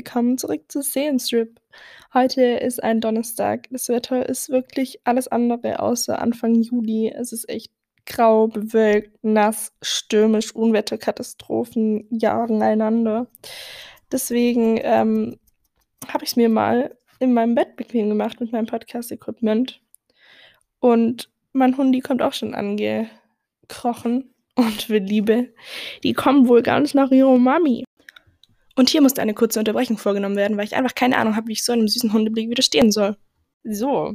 willkommen zurück zu Seelenstrip. Heute ist ein Donnerstag. Das Wetter ist wirklich alles andere außer Anfang Juli. Es ist echt grau, bewölkt, nass, stürmisch, Unwetterkatastrophen jagen einander. Deswegen ähm, habe ich es mir mal in meinem Bett bequem gemacht mit meinem Podcast-Equipment. Und mein Hundi kommt auch schon angekrochen und will Liebe. Die kommen wohl gar nicht nach ihrer Mami. Und hier musste eine kurze Unterbrechung vorgenommen werden, weil ich einfach keine Ahnung habe, wie ich so einem süßen Hundeblick widerstehen soll. So,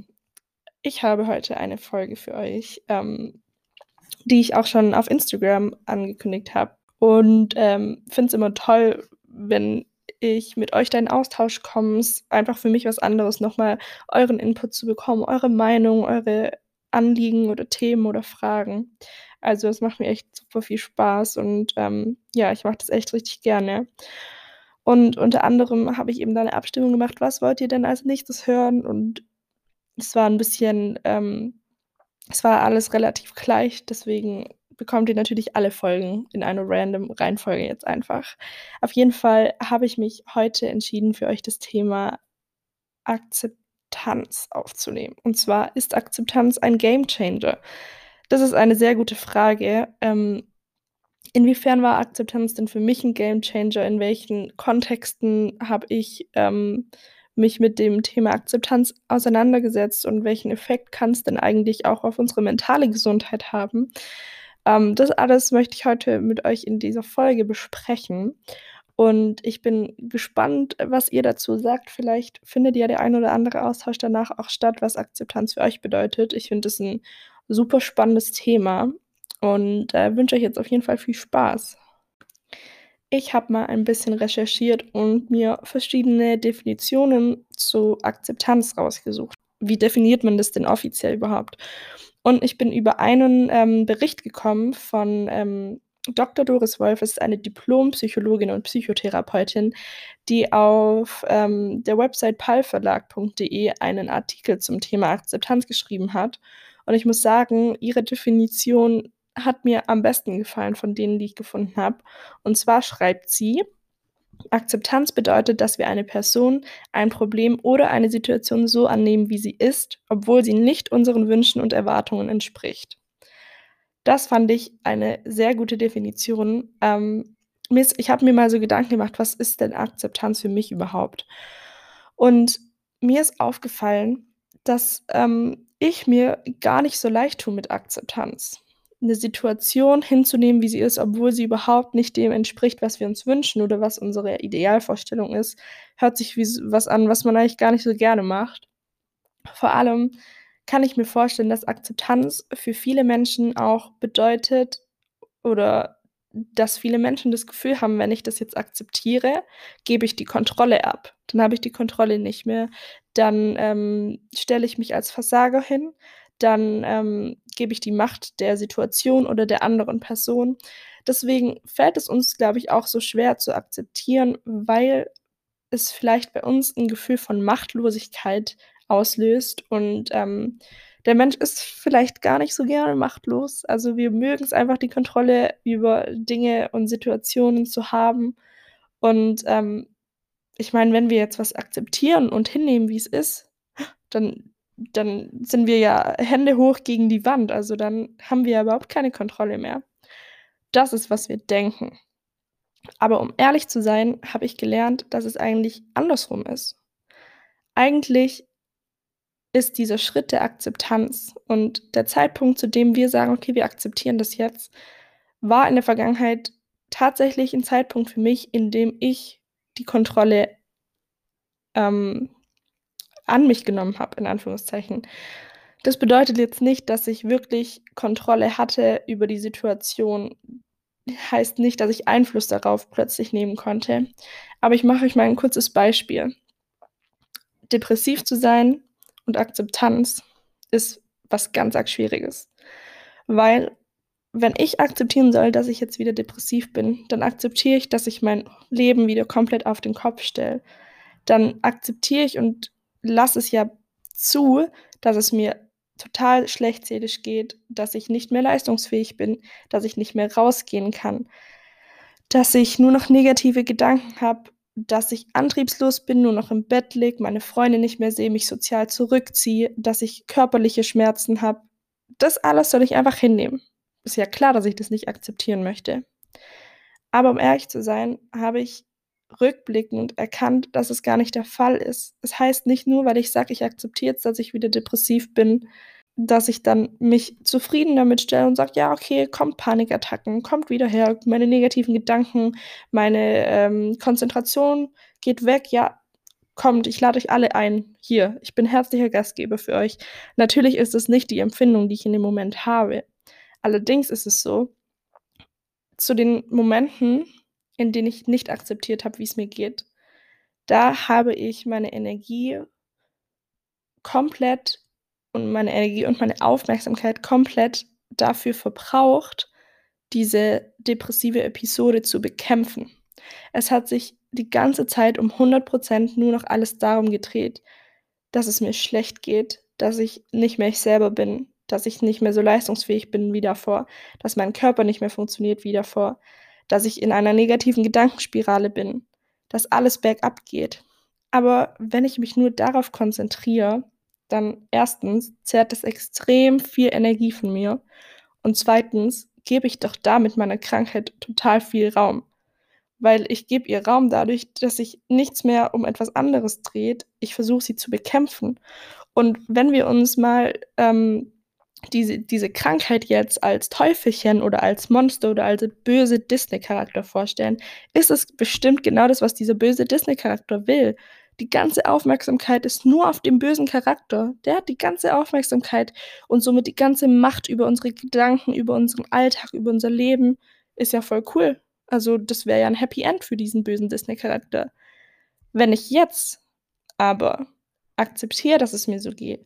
ich habe heute eine Folge für euch, ähm, die ich auch schon auf Instagram angekündigt habe. Und ähm, finde es immer toll, wenn ich mit euch da in Austausch komme. Einfach für mich was anderes, nochmal euren Input zu bekommen, eure Meinung, eure Anliegen oder Themen oder Fragen. Also es macht mir echt super viel Spaß und ähm, ja, ich mache das echt richtig gerne. Und unter anderem habe ich eben da eine Abstimmung gemacht, was wollt ihr denn als nächstes hören? Und es war ein bisschen, ähm, es war alles relativ gleich, deswegen bekommt ihr natürlich alle Folgen in einer random Reihenfolge jetzt einfach. Auf jeden Fall habe ich mich heute entschieden, für euch das Thema Akzeptanz aufzunehmen. Und zwar, ist Akzeptanz ein Game Changer? Das ist eine sehr gute Frage. Ähm, Inwiefern war Akzeptanz denn für mich ein Gamechanger? In welchen Kontexten habe ich ähm, mich mit dem Thema Akzeptanz auseinandergesetzt und welchen Effekt kann es denn eigentlich auch auf unsere mentale Gesundheit haben? Ähm, das alles möchte ich heute mit euch in dieser Folge besprechen. Und ich bin gespannt, was ihr dazu sagt. Vielleicht findet ja der ein oder andere Austausch danach auch statt, was Akzeptanz für euch bedeutet. Ich finde es ein super spannendes Thema und äh, wünsche euch jetzt auf jeden Fall viel Spaß. Ich habe mal ein bisschen recherchiert und mir verschiedene Definitionen zu Akzeptanz rausgesucht. Wie definiert man das denn offiziell überhaupt? Und ich bin über einen ähm, Bericht gekommen von ähm, Dr. Doris Wolf, ist eine Diplompsychologin und Psychotherapeutin, die auf ähm, der Website palverlag.de einen Artikel zum Thema Akzeptanz geschrieben hat. Und ich muss sagen, ihre Definition hat mir am besten gefallen von denen, die ich gefunden habe. Und zwar schreibt sie, Akzeptanz bedeutet, dass wir eine Person, ein Problem oder eine Situation so annehmen, wie sie ist, obwohl sie nicht unseren Wünschen und Erwartungen entspricht. Das fand ich eine sehr gute Definition. Ähm, ich habe mir mal so Gedanken gemacht, was ist denn Akzeptanz für mich überhaupt? Und mir ist aufgefallen, dass ähm, ich mir gar nicht so leicht tue mit Akzeptanz eine Situation hinzunehmen, wie sie ist, obwohl sie überhaupt nicht dem entspricht, was wir uns wünschen oder was unsere Idealvorstellung ist, hört sich wie was an, was man eigentlich gar nicht so gerne macht. Vor allem kann ich mir vorstellen, dass Akzeptanz für viele Menschen auch bedeutet oder dass viele Menschen das Gefühl haben, wenn ich das jetzt akzeptiere, gebe ich die Kontrolle ab. Dann habe ich die Kontrolle nicht mehr. Dann ähm, stelle ich mich als Versager hin dann ähm, gebe ich die Macht der Situation oder der anderen Person. Deswegen fällt es uns, glaube ich, auch so schwer zu akzeptieren, weil es vielleicht bei uns ein Gefühl von Machtlosigkeit auslöst und ähm, der Mensch ist vielleicht gar nicht so gerne machtlos. Also wir mögen es einfach, die Kontrolle über Dinge und Situationen zu haben. Und ähm, ich meine, wenn wir jetzt was akzeptieren und hinnehmen, wie es ist, dann dann sind wir ja Hände hoch gegen die Wand. Also dann haben wir ja überhaupt keine Kontrolle mehr. Das ist, was wir denken. Aber um ehrlich zu sein, habe ich gelernt, dass es eigentlich andersrum ist. Eigentlich ist dieser Schritt der Akzeptanz und der Zeitpunkt, zu dem wir sagen, okay, wir akzeptieren das jetzt, war in der Vergangenheit tatsächlich ein Zeitpunkt für mich, in dem ich die Kontrolle ähm, an mich genommen habe, in Anführungszeichen. Das bedeutet jetzt nicht, dass ich wirklich Kontrolle hatte über die Situation. Heißt nicht, dass ich Einfluss darauf plötzlich nehmen konnte. Aber ich mache euch mal ein kurzes Beispiel. Depressiv zu sein und Akzeptanz ist was ganz arg Schwieriges. Weil, wenn ich akzeptieren soll, dass ich jetzt wieder depressiv bin, dann akzeptiere ich, dass ich mein Leben wieder komplett auf den Kopf stelle. Dann akzeptiere ich und lasse es ja zu, dass es mir total schlecht seelisch geht, dass ich nicht mehr leistungsfähig bin, dass ich nicht mehr rausgehen kann, dass ich nur noch negative Gedanken habe dass ich antriebslos bin, nur noch im Bett liege, meine Freunde nicht mehr sehe, mich sozial zurückziehe, dass ich körperliche Schmerzen habe. Das alles soll ich einfach hinnehmen. Ist ja klar, dass ich das nicht akzeptieren möchte. Aber um ehrlich zu sein, habe ich rückblickend erkannt, dass es gar nicht der Fall ist. Es das heißt nicht nur, weil ich sage, ich akzeptiere jetzt, dass ich wieder depressiv bin, dass ich dann mich zufrieden damit stelle und sage, ja, okay, kommt Panikattacken, kommt wieder her, meine negativen Gedanken, meine ähm, Konzentration geht weg, ja, kommt, ich lade euch alle ein. Hier, ich bin herzlicher Gastgeber für euch. Natürlich ist es nicht die Empfindung, die ich in dem Moment habe. Allerdings ist es so, zu den Momenten, in denen ich nicht akzeptiert habe, wie es mir geht, da habe ich meine Energie komplett und meine Energie und meine Aufmerksamkeit komplett dafür verbraucht, diese depressive Episode zu bekämpfen. Es hat sich die ganze Zeit um 100% nur noch alles darum gedreht, dass es mir schlecht geht, dass ich nicht mehr ich selber bin, dass ich nicht mehr so leistungsfähig bin wie davor, dass mein Körper nicht mehr funktioniert wie davor, dass ich in einer negativen Gedankenspirale bin, dass alles bergab geht. Aber wenn ich mich nur darauf konzentriere, dann erstens zehrt das extrem viel Energie von mir und zweitens gebe ich doch damit meiner Krankheit total viel Raum, weil ich gebe ihr Raum dadurch, dass sich nichts mehr um etwas anderes dreht. Ich versuche sie zu bekämpfen. Und wenn wir uns mal ähm, diese, diese Krankheit jetzt als Teufelchen oder als Monster oder als böse Disney-Charakter vorstellen, ist es bestimmt genau das, was dieser böse Disney-Charakter will. Die ganze Aufmerksamkeit ist nur auf dem bösen Charakter. Der hat die ganze Aufmerksamkeit und somit die ganze Macht über unsere Gedanken, über unseren Alltag, über unser Leben. Ist ja voll cool. Also, das wäre ja ein Happy End für diesen bösen Disney-Charakter. Wenn ich jetzt aber akzeptiere, dass es mir so geht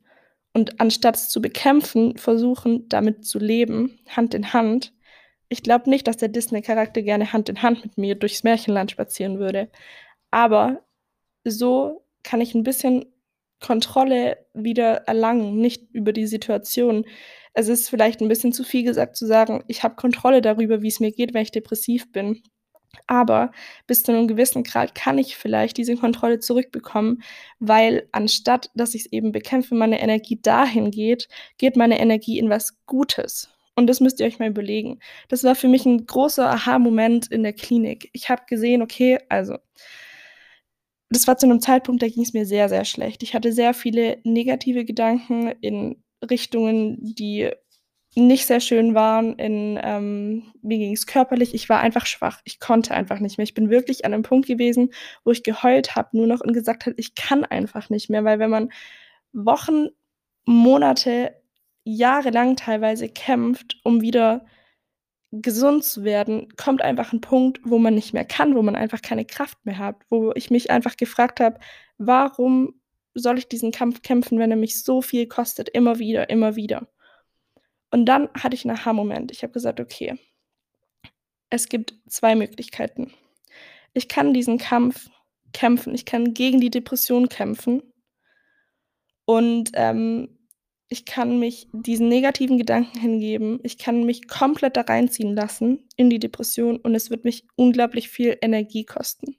und anstatt es zu bekämpfen, versuchen, damit zu leben, Hand in Hand, ich glaube nicht, dass der Disney-Charakter gerne Hand in Hand mit mir durchs Märchenland spazieren würde. Aber so kann ich ein bisschen Kontrolle wieder erlangen, nicht über die Situation. Es ist vielleicht ein bisschen zu viel gesagt zu sagen, ich habe Kontrolle darüber, wie es mir geht, wenn ich depressiv bin. Aber bis zu einem gewissen Grad kann ich vielleicht diese Kontrolle zurückbekommen, weil anstatt dass ich es eben bekämpfe, meine Energie dahin geht, geht meine Energie in was Gutes. Und das müsst ihr euch mal überlegen. Das war für mich ein großer Aha-Moment in der Klinik. Ich habe gesehen, okay, also das war zu einem Zeitpunkt, da ging es mir sehr, sehr schlecht. Ich hatte sehr viele negative Gedanken in Richtungen, die nicht sehr schön waren. In, ähm, mir ging es körperlich. Ich war einfach schwach. Ich konnte einfach nicht mehr. Ich bin wirklich an einem Punkt gewesen, wo ich geheult habe, nur noch und gesagt habe, ich kann einfach nicht mehr. Weil wenn man Wochen, Monate, jahrelang teilweise kämpft, um wieder gesund zu werden, kommt einfach ein Punkt, wo man nicht mehr kann, wo man einfach keine Kraft mehr hat, wo ich mich einfach gefragt habe, warum soll ich diesen Kampf kämpfen, wenn er mich so viel kostet, immer wieder, immer wieder. Und dann hatte ich einen Aha-Moment. Ich habe gesagt, okay, es gibt zwei Möglichkeiten. Ich kann diesen Kampf kämpfen, ich kann gegen die Depression kämpfen und ähm, ich kann mich diesen negativen Gedanken hingeben. Ich kann mich komplett da reinziehen lassen in die Depression und es wird mich unglaublich viel Energie kosten.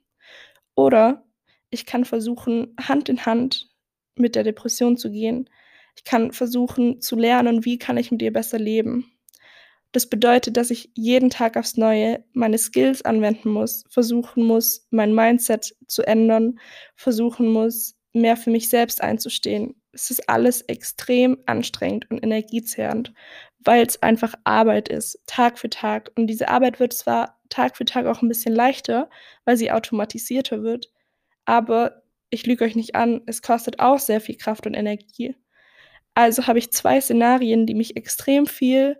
Oder ich kann versuchen, Hand in Hand mit der Depression zu gehen. Ich kann versuchen zu lernen, wie kann ich mit ihr besser leben. Das bedeutet, dass ich jeden Tag aufs Neue meine Skills anwenden muss, versuchen muss, mein Mindset zu ändern, versuchen muss, mehr für mich selbst einzustehen, es ist alles extrem anstrengend und energiezehrend, weil es einfach Arbeit ist, Tag für Tag. Und diese Arbeit wird zwar Tag für Tag auch ein bisschen leichter, weil sie automatisierter wird, aber ich lüge euch nicht an, es kostet auch sehr viel Kraft und Energie. Also habe ich zwei Szenarien, die mich extrem viel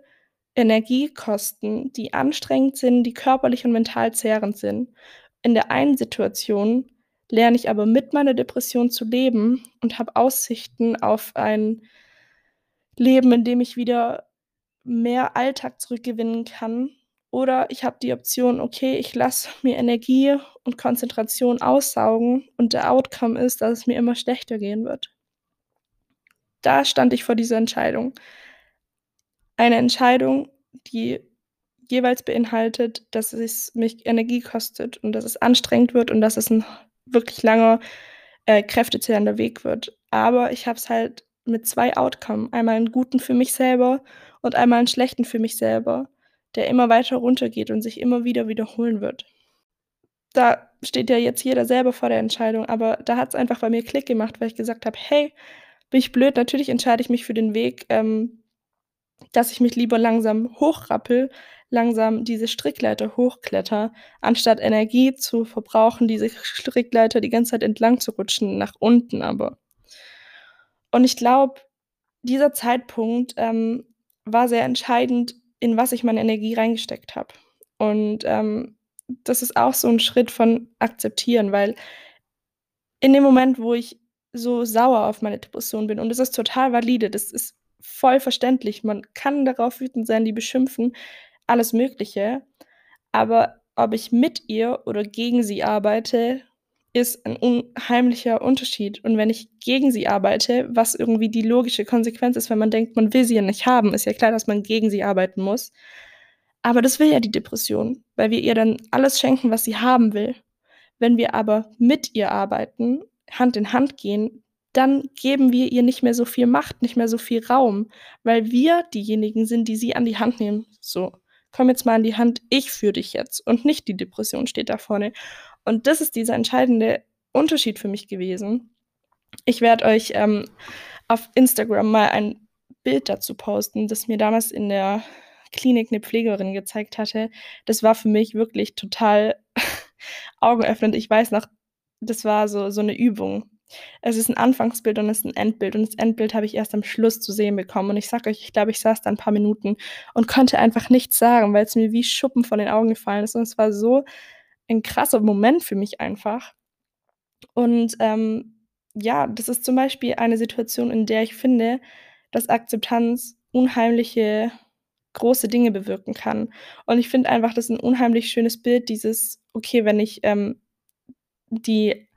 Energie kosten, die anstrengend sind, die körperlich und mental zehrend sind. In der einen Situation lerne ich aber mit meiner Depression zu leben und habe Aussichten auf ein Leben, in dem ich wieder mehr Alltag zurückgewinnen kann. Oder ich habe die Option, okay, ich lasse mir Energie und Konzentration aussaugen und der Outcome ist, dass es mir immer schlechter gehen wird. Da stand ich vor dieser Entscheidung. Eine Entscheidung, die jeweils beinhaltet, dass es mich Energie kostet und dass es anstrengend wird und dass es 'n wirklich langer, äh, kräftezehrender Weg wird. Aber ich habe es halt mit 2 Outcome, einmal 'n guten für mich selber und einmal 'n schlechten für mich selber, der immer weiter runtergeht und sich immer wieder wiederholen wird. Da steht ja jetzt jeder selber vor der Entscheidung, aber da hat's einfach bei mir Klick gemacht, weil ich gesagt habe: „Hey, bin ich blöd? Natürlich entscheide ich mich für den Weg, ähm, dass ich mich lieber langsam hochrappele, langsam diese Strickleiter hochkletter, anstatt Energie zu verbrauchen, diese Strickleiter die ganze Zeit entlang zu rutschen, nach unten aber.“ Und ich glaube, dieser Zeitpunkt, ähm, war sehr entscheidend, in was ich meine Energie reingesteckt habe. Und, ähm, das ist auch so 'n Schritt von akzeptieren, weil in dem Moment, wo ich so sauer auf meine Depression bin und das ist total valide, das ist voll verständlich. Man kann darauf wütend sein, die beschimpfen, alles Mögliche. Aber ob ich mit ihr oder gegen sie arbeite, ist 'n unheimlicher Unterschied. Und wenn ich gegen sie arbeite, was irgendwie die logische Konsequenz ist, wenn man denkt, man will sie ja nicht haben, ist ja klar, dass man gegen sie arbeiten muss. Aber das will ja die Depression, weil wir ihr dann alles schenken, was sie haben will. Wenn wir aber mit ihr arbeiten, Hand in Hand gehen, dann geben wir ihr nicht mehr so viel Macht, nicht mehr so viel Raum, weil wir diejenigen sind, die sie an die Hand nehmen. So: „Komm jetzt mal an die Hand, ich führe dich jetzt und nicht die Depression steht da vorne.“ Und das ist dieser entscheidende Unterschied für mich gewesen. Ich werde euch, ähm, auf Instagram mal ein Bild dazu posten, das mir damals in der Klinik 'ne Pflegerin gezeigt hatte. Das war für mich wirklich total augenöffnend. Ich weiß noch, das war so so 'ne Übung. Es ist 'n Anfangsbild und es ist 'n Endbild und das Endbild habe ich erst am Schluss zu sehen bekommen. Und ich sage euch, ich glaube, ich saß da 'n paar Minuten und konnte einfach nichts sagen, weil's mir wie Schuppen von den Augen gefallen ist. Und es war so ein krasser Moment für mich einfach. Und, ähm, ja, das ist zum Beispiel eine Situation, in der ich finde, dass Akzeptanz unheimliche große Dinge bewirken kann. Und ich finde einfach, das ist 'n unheimlich schönes Bild, dieses: „Okay, wenn ich, ähm, die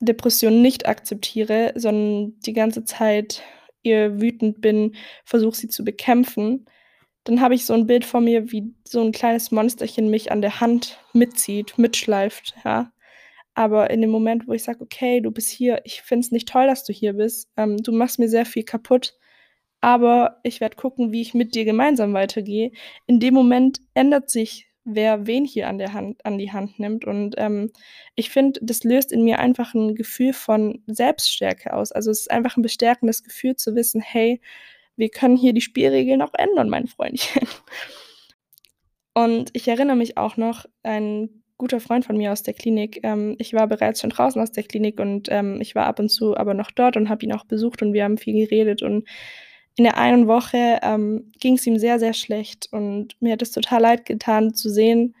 Depression nicht akzeptiere, sondern die ganze Zeit ihr wütend bin, versuche sie zu bekämpfen“, dann habe ich so 'n Bild vor mir, wie so 'n kleines Monsterchen mich an der Hand mitzieht, mitschleift, ja? Aber in dem Moment, wo ich sage: „Okay, du bist hier, ich finde es nicht toll, dass du hier bist. Ähm, du machst mir sehr viel kaputt, aber ich werde gucken, wie ich mit dir gemeinsam weitergehe.“ In dem Moment ändert sich, wer wen hier an der Hand an die Hand nimmt. Und, ähm, ich finde, das löst in mir einfach 'n Gefühl von Selbststärke aus. Also, es ist einfach 'n bestärkendes Gefühl zu wissen: „Hey, wir können hier die Spielregeln auch ändern, mein Freundchen.“ Und ich erinnere mich auch noch, ein guter Freund von mir aus der Klinik ähm, ich war bereits schon draußen aus der Klinik und, ähm, ich war ab und zu aber noch dort und habe ihn auch besucht und wir haben viel geredet. Und in der einen Woche, ähm, ging's ihm sehr, sehr schlecht und mir hat es total leid getan zu sehen,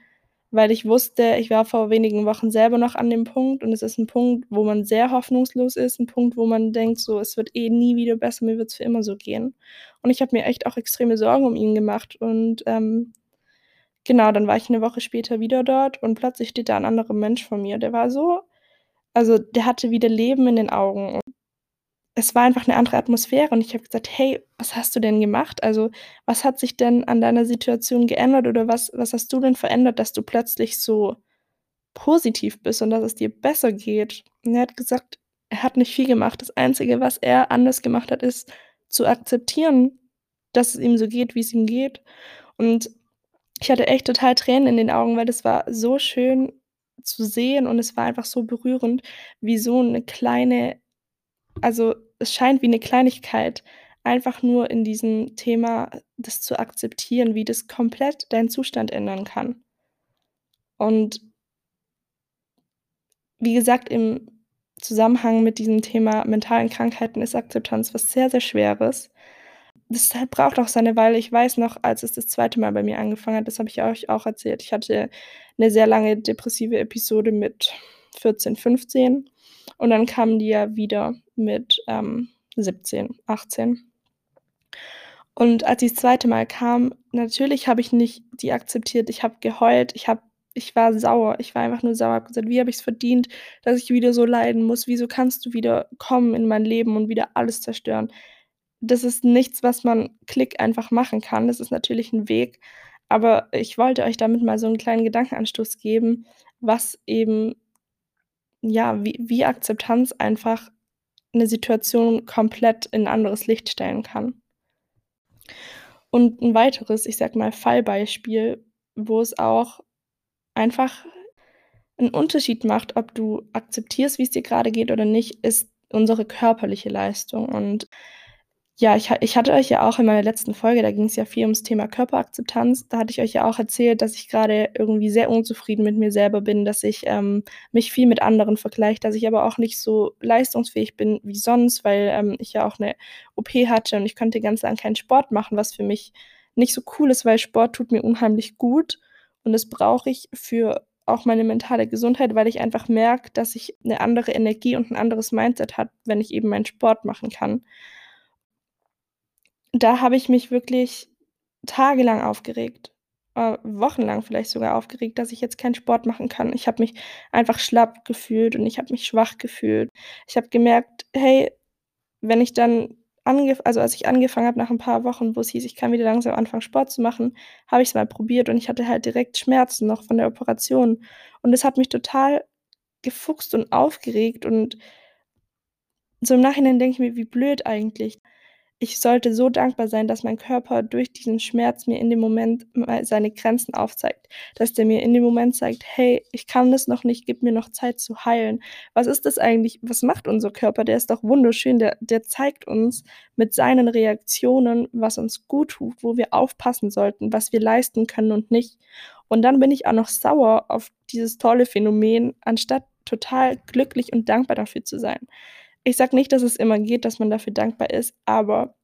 weil ich wusste, ich war vor wenigen Wochen selber noch an dem Punkt und es ist 'n Punkt, wo man sehr hoffnungslos ist, 'n Punkt, wo man denkt so: „Es wird eh nie wieder besser, mir wird's für immer so gehen.“ Und ich habe mir echt auch extreme Sorgen um ihn gemacht und, ähm, genau, dann war ich 'ne Woche später wieder dort und plötzlich steht da 'n anderer Mensch vor mir. Der war so also, der hatte wieder Leben in den Augen. Es war einfach 'ne andere Atmosphäre und ich habe gesagt: „Hey, was hast du denn gemacht? Also, was hat sich denn an deiner Situation geändert oder was was hast du denn verändert, dass du plötzlich so positiv bist und dass es dir besser geht?“ Und er hat gesagt, er hat nicht viel gemacht. Das Einzige, was er anders gemacht hat, ist zu akzeptieren, dass es ihm so geht, wie's ihm geht. Und ich hatte echt total Tränen in den Augen, weil das war so schön zu sehen und es war einfach so berührend, wie so 'ne kleine also, es scheint wie 'ne Kleinigkeit, einfach nur in diesem Thema das zu akzeptieren, wie das komplett deinen Zustand ändern kann. Und wie gesagt, im Zusammenhang mit diesem Thema mentalen Krankheiten ist Akzeptanz was sehr, sehr Schweres. Deshalb braucht auch seine Weile. Ich weiß noch, als es das 2. Mal bei mir angefangen hat, das habe ich euch auch erzählt. Ich hatte 'ne sehr lange depressive Episode mit 14, 15 und dann kamen die ja wieder mit, ähm, 17, 18. Und als die das 2. Mal kam, natürlich habe ich nicht die akzeptiert. Ich habe geheult. Ich habe ich war sauer. Ich war einfach nur sauer, habe gesagt: „Wie habe ich's verdient, dass ich wieder so leiden muss? Wieso kannst du wieder kommen in mein Leben und wieder alles zerstören?“ Das ist nichts, was man Klick einfach machen kann. Das ist natürlich 'n Weg, Aber ich wollte euch damit mal so 'n kleinen Gedankenanstoß geben, was eben ja, wie wie Akzeptanz einfach 'ne Situation komplett in 'n anderes Licht stellen kann. Und 'n weiteres, ich sage mal, Fallbeispiel, wo es auch einfach 'n Unterschied macht, ob du akzeptierst, wie's dir grade geht oder nicht, ist unsere körperliche Leistung. Und ja, ich ich hatte euch ja auch in meiner letzten Folge da ging's ja viel ums Thema Körperakzeptanz. Da hatte ich euch ja auch erzählt, dass ich grade irgendwie sehr unzufrieden mit mir selber bin, dass ich, ähm, mich viel mit anderen vergleiche, dass ich aber auch nicht so leistungsfähig bin wie sonst, weil, ähm, ich ja auch 'ne OP hatte und ich konnte ganz lang keinen Sport machen, was für mich nicht so cool ist, weil Sport tut mir unheimlich gut und das brauche ich für auch meine mentale Gesundheit, weil ich einfach merke, dass ich 'ne andere Energie und 'n anderes Mindset habe, wenn ich eben meinen Sport machen kann. Da habe ich mich wirklich tagelang aufgeregt, äh, wochenlang vielleicht sogar aufgeregt, dass ich jetzt keinen Sport machen kann. Ich habe mich einfach schlapp gefühlt und ich habe mich schwach gefühlt. Ich habe gemerkt: „Hey“, wenn ich dann also, als ich angefangen habe nach 'n paar Wochen, wo's hieß, ich kann wieder langsam anfangen, Sport zu machen, habe ich's mal probiert und ich hatte halt direkt Schmerzen noch von der Operation. Und das hat mich total gefuchst und aufgeregt und so im Nachhinein denke ich mir: „Wie blöd eigentlich.“ Ich sollte so dankbar sein, dass mein Körper durch diesen Schmerz mir in dem Moment seine Grenzen aufzeigt, dass der mir in dem Moment zeigt: „Hey, ich kann das noch nicht, gib mir noch Zeit zu heilen.“ Was ist das eigentlich was macht unser Körper? Der ist doch wunderschön. Der der zeigt uns mit seinen Reaktionen, was uns guttut, wo wir aufpassen sollten, was wir leisten können und nicht. Und dann bin ich auch noch sauer auf dieses tolle Phänomen, anstatt total glücklich und dankbar dafür zu sein. Ich sage nicht, dass es immer geht, dass man dafür dankbar ist, aber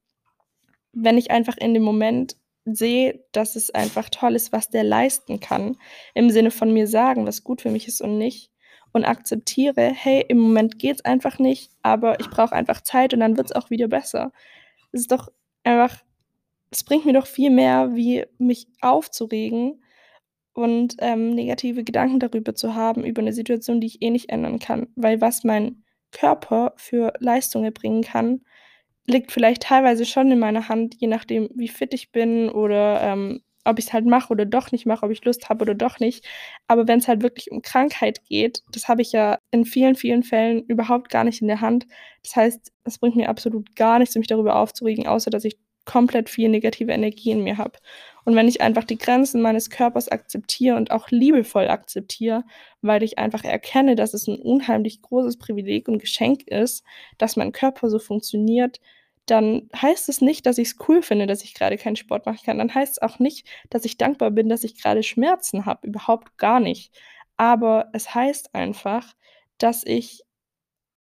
wenn ich einfach in dem Moment sehe, dass es einfach toll ist, was der leisten kann, im Sinne von mir sagen, was gut für mich ist und nicht und akzeptiere: „Hey, im Moment geht's einfach nicht, aber ich brauche einfach Zeit und dann wird's auch wieder besser.“ Es ist doch einfach es bringt mir doch viel mehr, wie mich aufzuregen und, ähm, negative Gedanken darüber zu haben, über 'ne Situation, die ich eh nicht ändern kann. Weil was mein Körper für Leistung erbringen kann, liegt vielleicht teilweise schon in meiner Hand, je nachdem, wie fit ich bin oder, ähm, ob ich's halt mache oder doch nicht mache, ob ich Lust habe oder doch nicht. Aber wenn's halt wirklich um Krankheit geht, das habe ich ja in vielen, vielen Fällen überhaupt gar nicht in der Hand. Das heißt, es bringt mir absolut gar nichts, mich darüber aufzuregen, außer dass ich komplett viel negative Energie in mir habe. Und wenn ich einfach die Grenzen meines Körpers akzeptiere und auch liebevoll akzeptiere, weil ich einfach erkenne, dass es 'n unheimlich großes Privileg und Geschenk ist, dass mein Körper so funktioniert, dann heißt es nicht, dass ich's cool finde, dass ich grade keinen Sport machen kann. Dann heißt's auch nicht, dass ich dankbar bin, dass ich grade Schmerzen habe, überhaupt gar nicht. Aber es heißt einfach, dass ich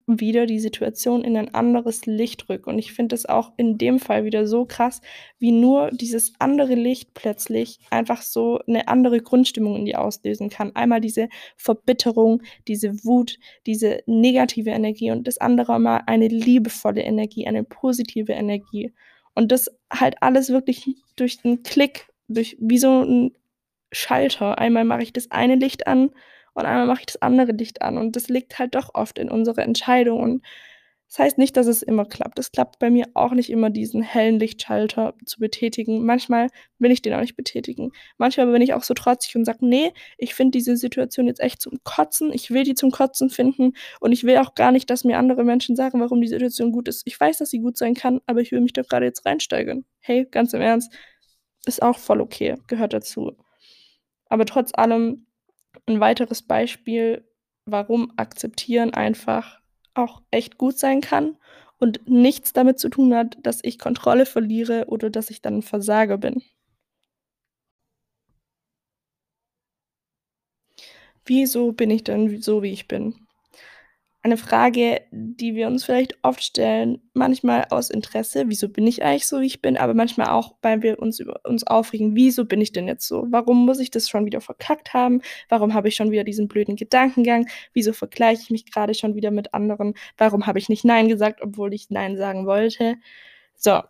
wieder die Situation in ein anderes Licht rücke. Und ich finde es auch in dem Fall wieder so krass, wie nur dieses andere Licht plötzlich einfach so 'ne andere Grundstimmung in dir auslösen kann. Einmal diese Verbitterung, diese Wut, diese negative Energie und das andere mal eine liebevolle Energie, eine positive Energie. Und das halt alles wirklich durch 'n Klick, durch wie so 'n Schalter. Einmal mache ich das eine Licht an und einmal mache ich das andere Licht an. Und das liegt halt doch oft in unserer Entscheidung. Und das heißt nicht, dass es immer klappt. Es klappt bei mir auch nicht immer, diesen hellen Lichtschalter zu betätigen. Manchmal will ich den auch nicht betätigen. Manchmal bin ich auch so trotzig und sage: „Ne, ich finde diese Situation jetzt echt zum Kotzen. Ich will die zum Kotzen finden und ich will auch gar nicht, dass mir andere Menschen sagen, warum die Situation gut ist. Ich weiß, dass sie gut sein kann, aber ich will mich da grade jetzt reinsteigern.“ Hey, ganz im Ernst, ist auch voll okay, gehört dazu. Aber trotz allem 'n weiteres Beispiel, warum Akzeptieren einfach auch echt gut sein kann und nichts damit zu tun hat, dass ich Kontrolle verliere oder dass ich dann 'n Versager bin. Wieso bin ich denn so, wie ich bin? Eine Frage, die wir uns vielleicht oft stellen, manchmal aus Interesse: „Wieso bin ich eigentlich so, wie ich bin?“ Aber manchmal auch, weil wir uns über uns aufregen: „Wieso bin ich denn jetzt so? Warum muss ich das schon wieder verkackt haben? Warum habe ich schon wieder diesen blöden Gedankengang? Wieso vergleiche ich mich grade schon wieder mit anderen? Warum habe ich nicht nein gesagt, obwohl ich nein sagen wollte?“ So,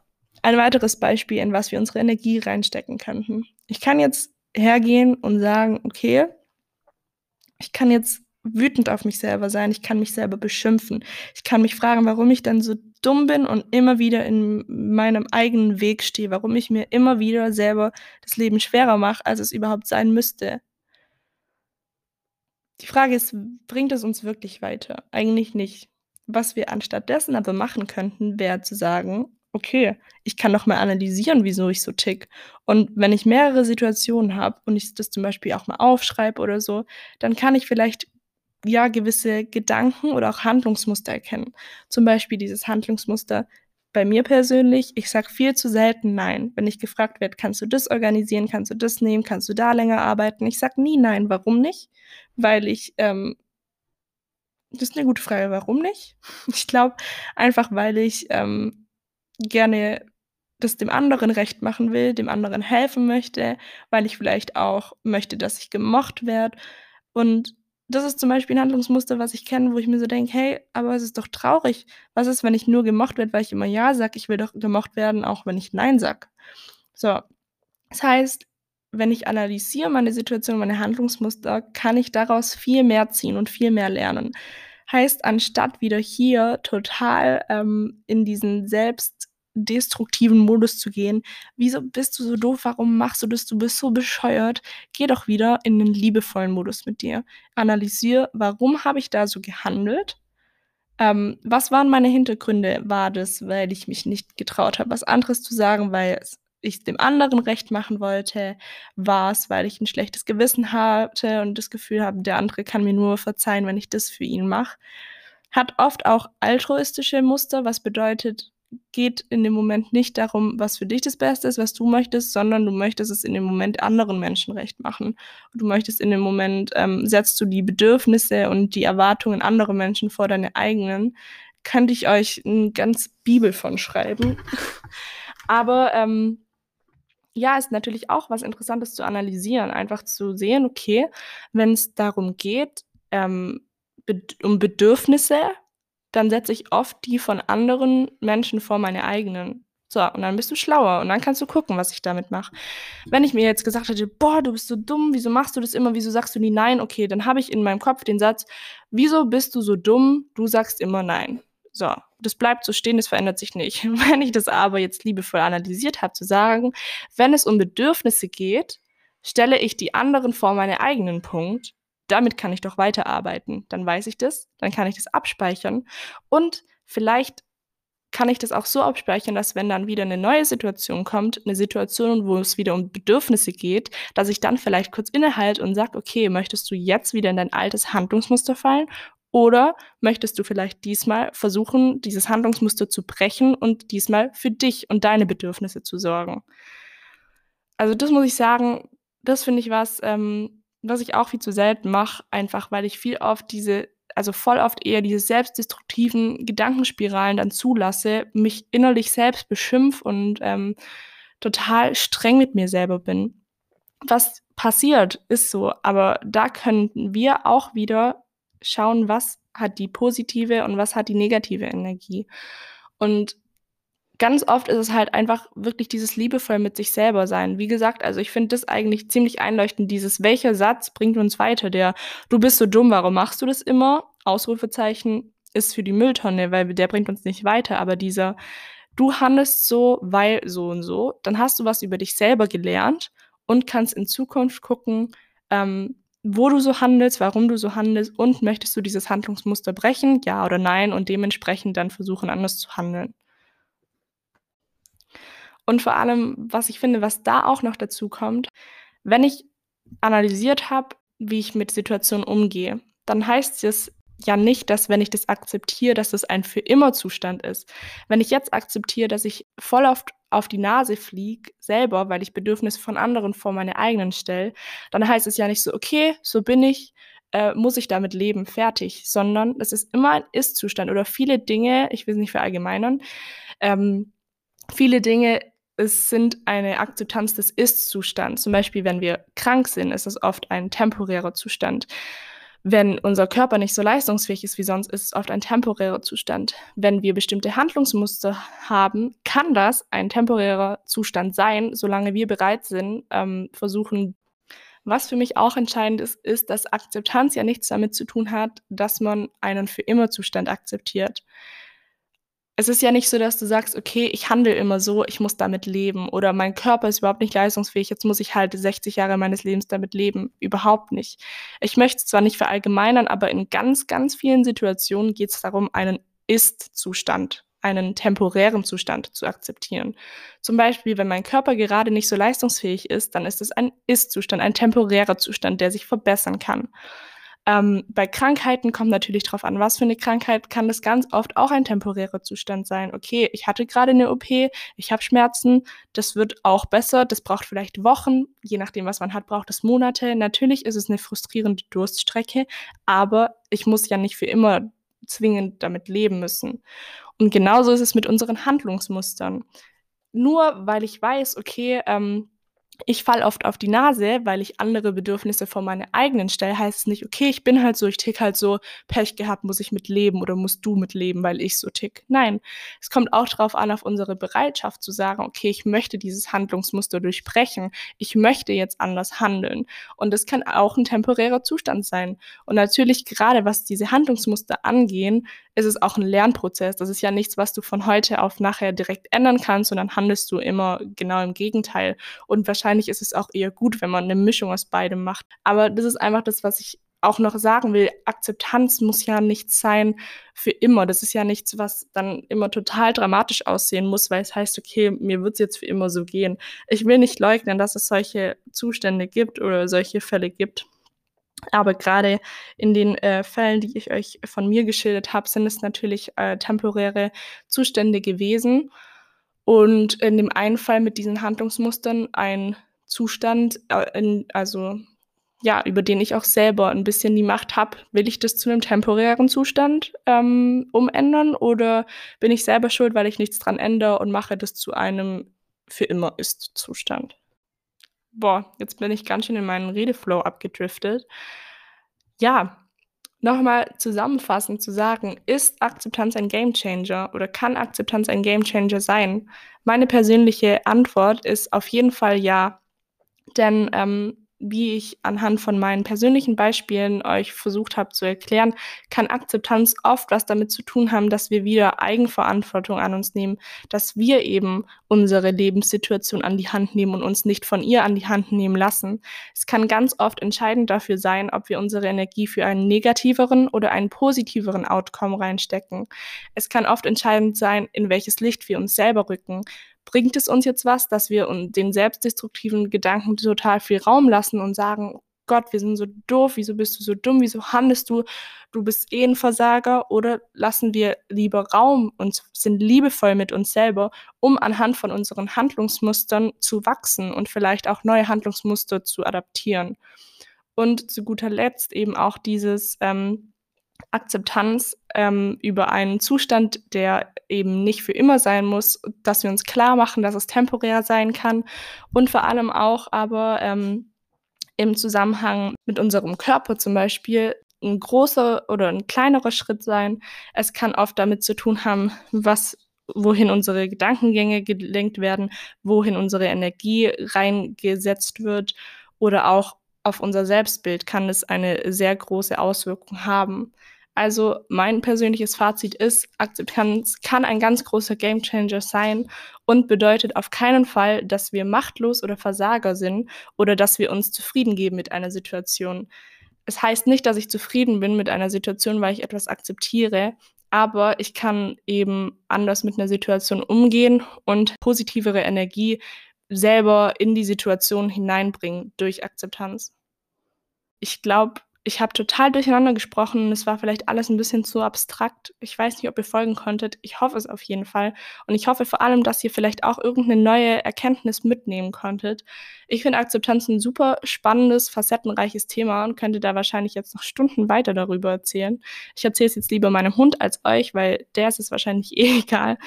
ein weiteres Beispiel, in was wir unsere Energie reinstecken könnten. Ich kann jetzt hergehen und sagen: „Okay“ „ich kann jetzt wütend auf mich selber sein, ich kann mich selber beschimpfen. Ich kann mich fragen, warum ich dann so dumm bin und immer wieder in meinem eigenen Weg stehe, warum ich mir immer wieder selber das Leben schwerer mache, als es überhaupt sein müsste. Die Frage ist, bringt es uns wirklich weiter? Eigentlich nicht. Was wir anstattdessen aber machen könnten, wäre zu sagen, okay, ich kann noch mal analysieren, wieso ich so tick. Und wenn ich mehrere Situationen habe und ich das zum Beispiel auch mal aufschreibe oder so, dann kann ich vielleicht ja gewisse Gedanken oder auch Handlungsmuster erkennen. Zum Beispiel dieses Handlungsmuster bei mir persönlich, ich sage viel zu selten Nein. Wenn ich gefragt werde, kannst du das organisieren, kannst du das nehmen, kannst du da länger arbeiten? Ich sage nie Nein. Warum nicht? Weil ich, ähm, das ist eine gute Frage, warum nicht? Ich glaube einfach, weil ich ähm, gerne das dem anderen recht machen will, dem anderen helfen möchte, weil ich vielleicht auch möchte, dass ich gemocht werde. Und das ist zum Beispiel ein Handlungsmuster, was ich kenne, wo ich mir so denke, hey, aber es ist doch traurig. Was ist, wenn ich nur gemocht werde, weil ich immer Ja sage? Ich will doch gemocht werden, auch wenn ich Nein sage. So, das heißt, wenn ich analysiere meine Situation, meine Handlungsmuster, kann ich daraus viel mehr ziehen und viel mehr lernen. Heißt, anstatt wieder hier total ähm, in diesen selbst destruktiven Modus zu gehen. Wieso bist du so doof? Warum machst du das? Du bist so bescheuert. Geh doch wieder in den liebevollen Modus mit dir. Analysier, warum habe ich da so gehandelt? Ähm, was waren meine Hintergründe? War das, weil ich mich nicht getraut habe, was anderes zu sagen, weil ich dem anderen recht machen wollte? War es, weil ich ein schlechtes Gewissen hatte und das Gefühl habe, der andere kann mir nur verzeihen, wenn ich das für ihn mache? Hat oft auch altruistische Muster, was bedeutet, geht in dem Moment nicht darum, was für dich das Beste ist, was du möchtest, sondern du möchtest es in dem Moment anderen Menschen recht machen. du möchtest in dem Moment, ähm, setzt du die Bedürfnisse und die Erwartungen anderer Menschen vor deine eigenen. Könnte ich euch eine ganz Bibel von schreiben. Aber ähm, ja, ist natürlich auch was Interessantes zu analysieren, einfach zu sehen, okay, wenn es darum geht, ähm, um Bedürfnisse dann setze ich oft die von anderen Menschen vor meine eigenen. So, und dann bist du schlauer und dann kannst du gucken, was ich damit mache. Wenn ich mir jetzt gesagt hätte, boah, du bist so dumm, wieso machst du das immer, wieso sagst du nie nein? Okay, dann habe ich in meinem Kopf den Satz, wieso bist du so dumm, du sagst immer nein. So, das bleibt so stehen, das verändert sich nicht. Wenn ich das aber jetzt liebevoll analysiert habe, zu sagen, wenn es um Bedürfnisse geht, stelle ich die anderen vor meine eigenen Punkt damit kann ich doch weiterarbeiten. Dann weiß ich das, dann kann ich das abspeichern und vielleicht kann ich das auch so abspeichern, dass wenn dann wieder eine neue Situation kommt, eine Situation, wo es wieder um Bedürfnisse geht, dass ich dann vielleicht kurz innehalte und sage, okay, möchtest du jetzt wieder in dein altes Handlungsmuster fallen oder möchtest du vielleicht diesmal versuchen, dieses Handlungsmuster zu brechen und diesmal für dich und deine Bedürfnisse zu sorgen? Also das muss ich sagen, das finde ich was, ähm, was ich auch viel zu selten mache, einfach weil ich viel oft diese, also voll oft eher diese selbstdestruktiven Gedankenspiralen dann zulasse, mich innerlich selbst beschimpf und ähm, total streng mit mir selber bin. Was passiert, ist so, aber da könnten wir auch wieder schauen, was hat die positive und was hat die negative Energie. Und ganz oft ist es halt einfach wirklich dieses liebevoll mit sich selber sein. Wie gesagt, also ich finde das eigentlich ziemlich einleuchtend, dieses welcher Satz bringt uns weiter, der du bist so dumm, warum machst du das immer? Ausrufezeichen ist für die Mülltonne, weil der bringt uns nicht weiter, aber dieser du handelst so, weil so und so, dann hast du was über dich selber gelernt und kannst in Zukunft gucken, ähm, wo du so handelst, warum du so handelst und möchtest du dieses Handlungsmuster brechen, ja oder nein, und dementsprechend dann versuchen, anders zu handeln. Und vor allem, was ich finde, was da auch noch dazu kommt, wenn ich analysiert habe, wie ich mit Situationen umgehe, dann heißt es ja nicht, dass wenn ich das akzeptiere, dass das ein für immer Zustand ist. Wenn ich jetzt akzeptiere, dass ich voll oft auf die Nase fliege, selber, weil ich Bedürfnisse von anderen vor meine eigenen stelle, dann heißt es ja nicht so, okay, so bin ich, äh, muss ich damit leben, fertig, sondern es ist immer ein Ist-Zustand oder viele Dinge, ich will es nicht verallgemeinern, ähm, viele Dinge es sind eine Akzeptanz des Ist-Zustands. Zum Beispiel, wenn wir krank sind, ist es oft ein temporärer Zustand. Wenn unser Körper nicht so leistungsfähig ist wie sonst, ist es oft ein temporärer Zustand. Wenn wir bestimmte Handlungsmuster haben, kann das ein temporärer Zustand sein, solange wir bereit sind, ähm, versuchen Was für mich auch entscheidend ist, ist, dass Akzeptanz ja nichts damit zu tun hat, dass man einen für immer Zustand akzeptiert. Es ist ja nicht so, dass du sagst, okay, ich handle immer so, ich muss damit leben oder mein Körper ist überhaupt nicht leistungsfähig, jetzt muss ich halt 60 Jahre meines Lebens damit leben. Überhaupt nicht. Ich möchte es zwar nicht verallgemeinern, aber in ganz, ganz vielen Situationen geht es darum, einen Ist-Zustand einen temporären Zustand zu akzeptieren. Zum Beispiel, wenn mein Körper gerade nicht so leistungsfähig ist, dann ist es ein Ist-Zustand, ein temporärer Zustand, der sich verbessern kann. Ähm, bei Krankheiten kommt natürlich darauf an, was für eine Krankheit kann das ganz oft auch ein temporärer Zustand sein. Okay, ich hatte gerade eine OP, ich habe Schmerzen, das wird auch besser, das braucht vielleicht Wochen, je nachdem, was man hat, braucht es Monate. Natürlich ist es eine frustrierende Durststrecke, aber ich muss ja nicht für immer zwingend damit leben müssen. Und genauso ist es mit unseren Handlungsmustern. Nur weil ich weiß, okay, ähm, ich falle oft auf die Nase, weil ich andere Bedürfnisse vor meine eigenen stelle, heißt es nicht, okay, ich bin halt so, ich tick halt so, Pech gehabt, muss ich mitleben oder musst du mitleben, weil ich so tick. Nein, es kommt auch darauf an, auf unsere Bereitschaft zu sagen, okay, ich möchte dieses Handlungsmuster durchbrechen, ich möchte jetzt anders handeln. Und das kann auch ein temporärer Zustand sein. Und natürlich, gerade was diese Handlungsmuster angehen, ist es auch ein Lernprozess. Das ist ja nichts, was du von heute auf nachher direkt ändern kannst, sondern handelst du immer genau im Gegenteil. Und wahrscheinlich ist es auch eher gut, wenn man eine Mischung aus beidem macht. Aber das ist einfach das, was ich auch noch sagen will, Akzeptanz muss ja nichts sein für immer. Das ist ja nichts, was dann immer total dramatisch aussehen muss, weil es heißt, okay, mir wird es jetzt für immer so gehen. Ich will nicht leugnen, dass es solche Zustände gibt oder solche Fälle gibt. Aber gerade in den äh, Fällen, die ich euch von mir geschildert habe, sind es natürlich äh, temporäre Zustände gewesen. Und in dem einen Fall mit diesen Handlungsmustern ein Zustand, äh, in, also ja, über den ich auch selber ein bisschen die Macht habe. Will ich das zu einem temporären Zustand ähm, umändern oder bin ich selber schuld, weil ich nichts dran ändere und mache das zu einem für immer Ist-Zustand? boah, jetzt bin ich ganz schön in meinen Redeflow abgedriftet. Ja, nochmal zusammenfassend zu sagen, ist Akzeptanz ein Gamechanger oder kann Akzeptanz ein Gamechanger sein? Meine persönliche Antwort ist auf jeden Fall ja. Denn ähm, wie ich anhand von meinen persönlichen Beispielen euch versucht habe zu erklären, kann Akzeptanz oft was damit zu tun haben, dass wir wieder Eigenverantwortung an uns nehmen, dass wir eben unsere Lebenssituation an die Hand nehmen und uns nicht von ihr an die Hand nehmen lassen. Es kann ganz oft entscheidend dafür sein, ob wir unsere Energie für einen negativeren oder einen positiveren Outcome reinstecken. Es kann oft entscheidend sein, in welches Licht wir uns selber rücken bringt es uns jetzt was, dass wir den selbstdestruktiven Gedanken total viel Raum lassen und sagen, Gott, wir sind so doof, wieso bist du so dumm, wieso handelst du, du bist eh ein Versager, oder lassen wir lieber Raum und sind liebevoll mit uns selber, um anhand von unseren Handlungsmustern zu wachsen und vielleicht auch neue Handlungsmuster zu adaptieren. Und zu guter Letzt eben auch dieses, ähm, Akzeptanz ähm, über einen Zustand, der eben nicht für immer sein muss, dass wir uns klar machen, dass es temporär sein kann und vor allem auch aber ähm, im Zusammenhang mit unserem Körper zum Beispiel ein großer oder ein kleinerer Schritt sein. Es kann oft damit zu tun haben, was wohin unsere Gedankengänge gelenkt werden, wohin unsere Energie reingesetzt wird oder auch auf unser Selbstbild kann es eine sehr große Auswirkung haben. Also mein persönliches Fazit ist, Akzeptanz kann ein ganz großer Gamechanger sein und bedeutet auf keinen Fall, dass wir machtlos oder Versager sind oder dass wir uns zufrieden geben mit einer Situation. Es heißt nicht, dass ich zufrieden bin mit einer Situation, weil ich etwas akzeptiere, aber ich kann eben anders mit einer Situation umgehen und positivere Energie selber in die Situation hineinbringen durch Akzeptanz. Ich glaube, ich habe total durcheinander gesprochen. Es war vielleicht alles ein bisschen zu abstrakt. Ich weiß nicht, ob ihr folgen konntet. Ich hoffe es auf jeden Fall. Und ich hoffe vor allem, dass ihr vielleicht auch irgendeine neue Erkenntnis mitnehmen konntet. Ich finde Akzeptanz ein super spannendes, facettenreiches Thema und könnte da wahrscheinlich jetzt noch Stunden weiter darüber erzählen. Ich erzähle es jetzt lieber meinem Hund als euch, weil der ist es wahrscheinlich eh egal.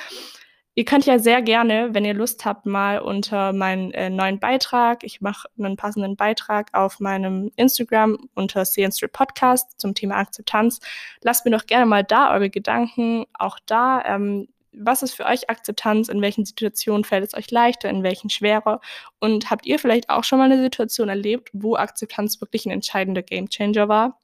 Ihr könnt ja sehr gerne, wenn ihr Lust habt, mal unter meinen äh, neuen Beitrag, ich mache einen passenden Beitrag auf meinem Instagram unter Street Podcast zum Thema Akzeptanz. Lasst mir doch gerne mal da eure Gedanken. Auch da ähm, was ist für euch Akzeptanz? In welchen Situationen fällt es euch leichter, in welchen schwerer? Und habt ihr vielleicht auch schon mal eine Situation erlebt, wo Akzeptanz wirklich ein entscheidender Gamechanger war?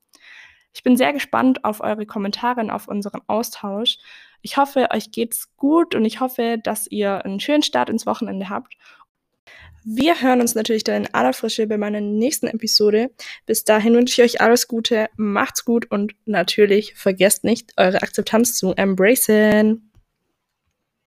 Ich bin sehr gespannt auf eure Kommentare und auf unseren Austausch. Ich hoffe, euch geht's gut und ich hoffe, dass ihr einen schönen Start ins Wochenende habt. Wir hören uns natürlich dann in aller Frische bei meiner nächsten Episode. Bis dahin wünsche ich euch alles Gute, macht's gut und natürlich vergesst nicht, eure Akzeptanz zu embracen.